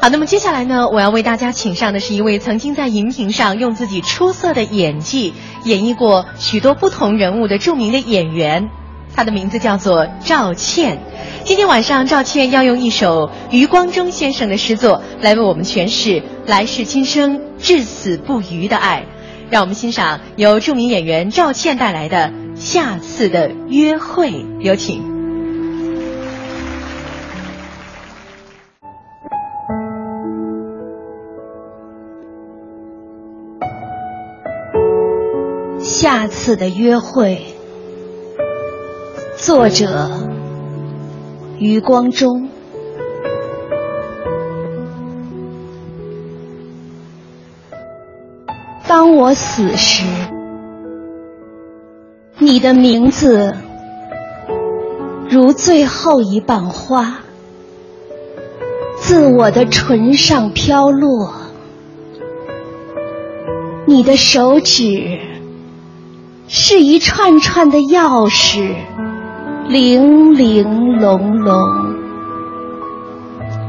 好，那么接下来呢，我要为大家请上的是一位曾经在荧屏上用自己出色的演技演绎过许多不同人物的著名的演员，他的名字叫做赵倩。今天晚上，赵倩要用一首余光中先生的诗作来为我们诠释来世今生至死不渝的爱。让我们欣赏由著名演员赵倩带来的《下次的约会》，有请。下次的约会，作者余光中。当我死时，你的名字如最后一瓣花，自我的唇上飘落，你的手指。是一串串的钥匙，零零珑珑，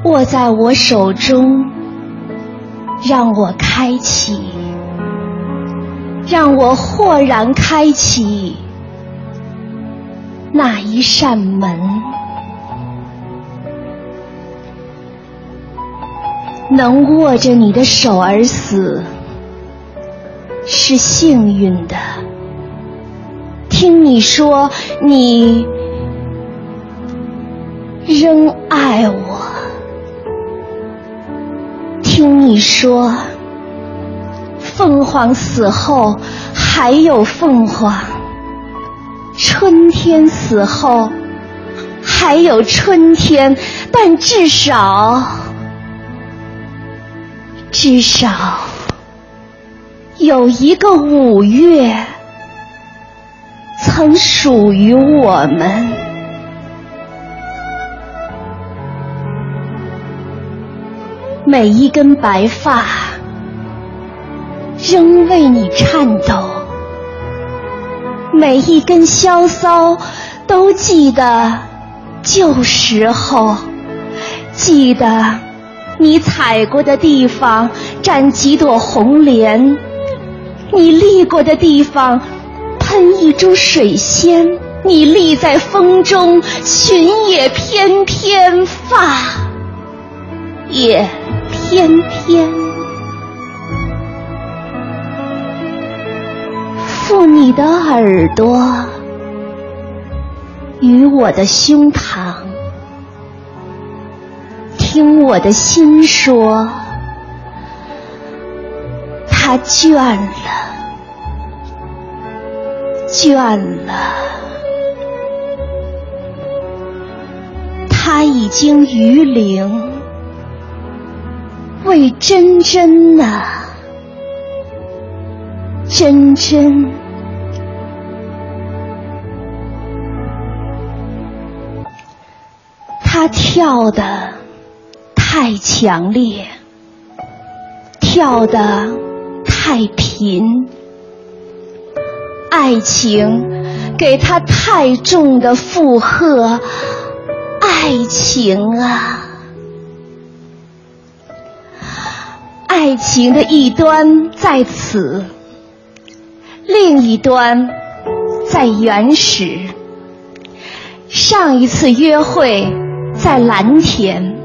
握在我手中，让我开启，让我豁然开启那一扇门，能握着你的手而死，是幸运的。听你说，你仍爱我。听你说，凤凰死后还有凤凰，春天死后还有春天，但至少，至少有一个五月。曾属于我们，每一根白发仍为你颤抖，每一根萧骚都记得旧时候，记得你踩过的地方站几朵红莲，你立过的地方。喷一株水仙，你立在风中，裙也翩翩，发也翩翩。附你的耳朵与我的胸膛，听我的心说，他倦了。倦了，他已经余龄，为真真呢，真真，他跳的太强烈，跳的太频。爱情给他太重的负荷，爱情啊，爱情的一端在此，另一端在原始。上一次约会在蓝田，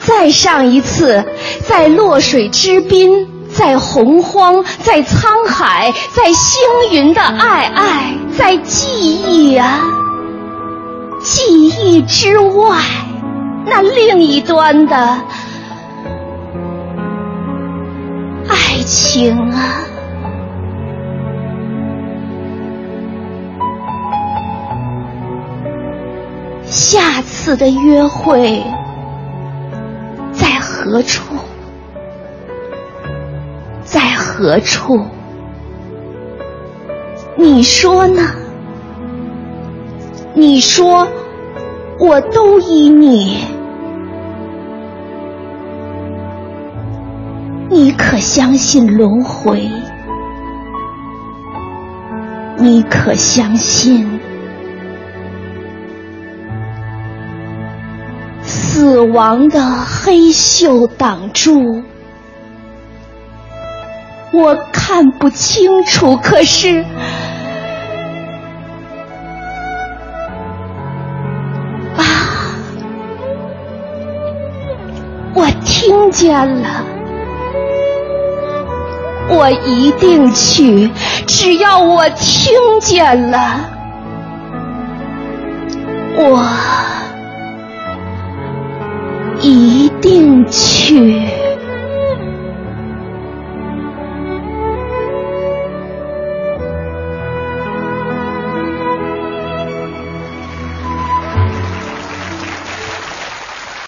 再上一次在洛水之滨。在洪荒，在沧海，在星云的爱爱，在记忆啊，记忆之外，那另一端的爱情啊，下次的约会在何处？何处？你说呢？你说，我都依你。你可相信轮回？你可相信死亡的黑袖挡住，我看不清楚。可是，啊，我听见了，我一定去，只要我听见了，我。一定去。